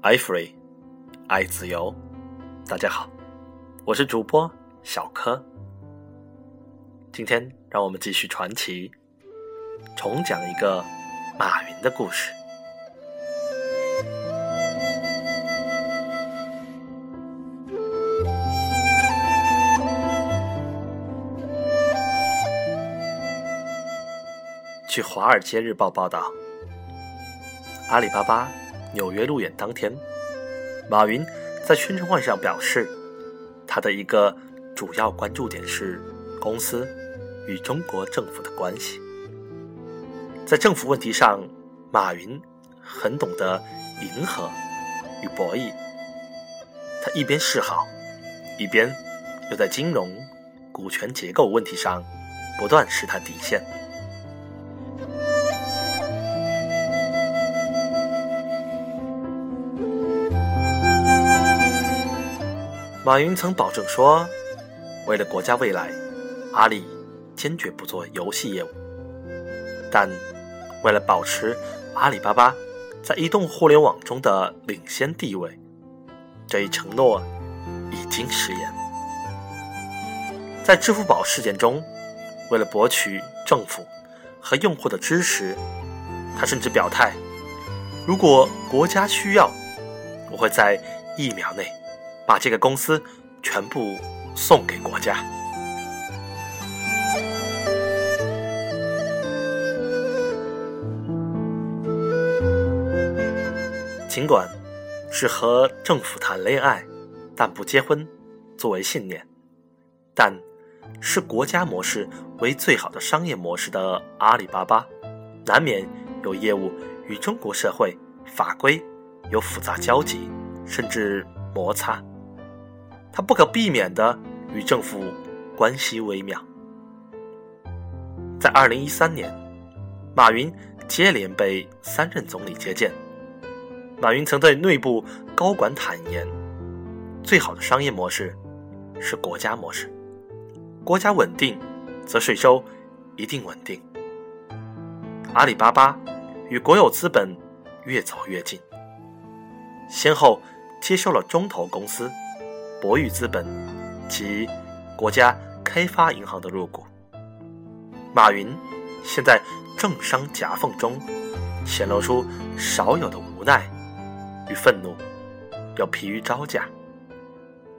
爱 free，爱自由。大家好，我是主播小柯。今天让我们继续传奇，重讲一个马云的故事。据《华尔街日报》报道，阿里巴巴纽约路演当天，马云在宣传会上表示，他的一个主要关注点是公司与中国政府的关系。在政府问题上，马云很懂得迎合与博弈。他一边示好，一边又在金融、股权结构问题上不断试探底线。马云曾保证说：“为了国家未来，阿里坚决不做游戏业务。但为了保持阿里巴巴在移动互联网中的领先地位，这一承诺已经食言。在支付宝事件中，为了博取政府和用户的支持，他甚至表态：如果国家需要，我会在一秒内。”把这个公司全部送给国家。尽管是和政府谈恋爱，但不结婚，作为信念，但是国家模式为最好的商业模式的阿里巴巴，难免有业务与中国社会法规有复杂交集，甚至摩擦。他不可避免的与政府关系微妙。在二零一三年，马云接连被三任总理接见。马云曾对内部高管坦言：“最好的商业模式是国家模式，国家稳定，则税收一定稳定。”阿里巴巴与国有资本越走越近，先后接收了中投公司。博裕资本及国家开发银行的入股，马云现在政商夹缝中显露出少有的无奈与愤怒，又疲于招架。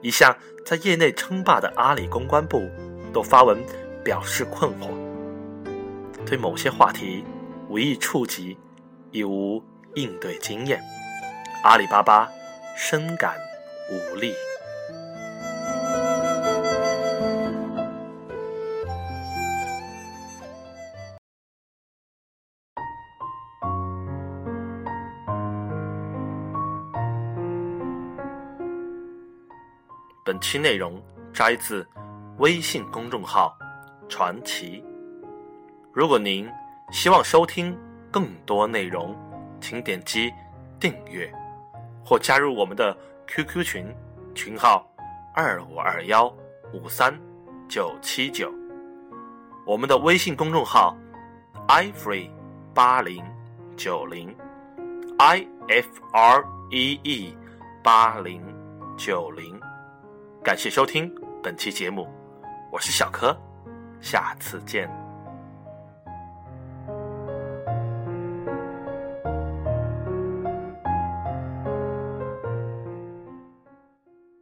一向在业内称霸的阿里公关部都发文表示困惑，对某些话题无意触及，亦无应对经验，阿里巴巴深感无力。本期内容摘自微信公众号“传奇”。如果您希望收听更多内容，请点击订阅或加入我们的 QQ 群，群号二五二幺五三九七九。我们的微信公众号 iFree 八零九零 i f r e e 八零九零。感谢收听本期节目，我是小柯，下次见。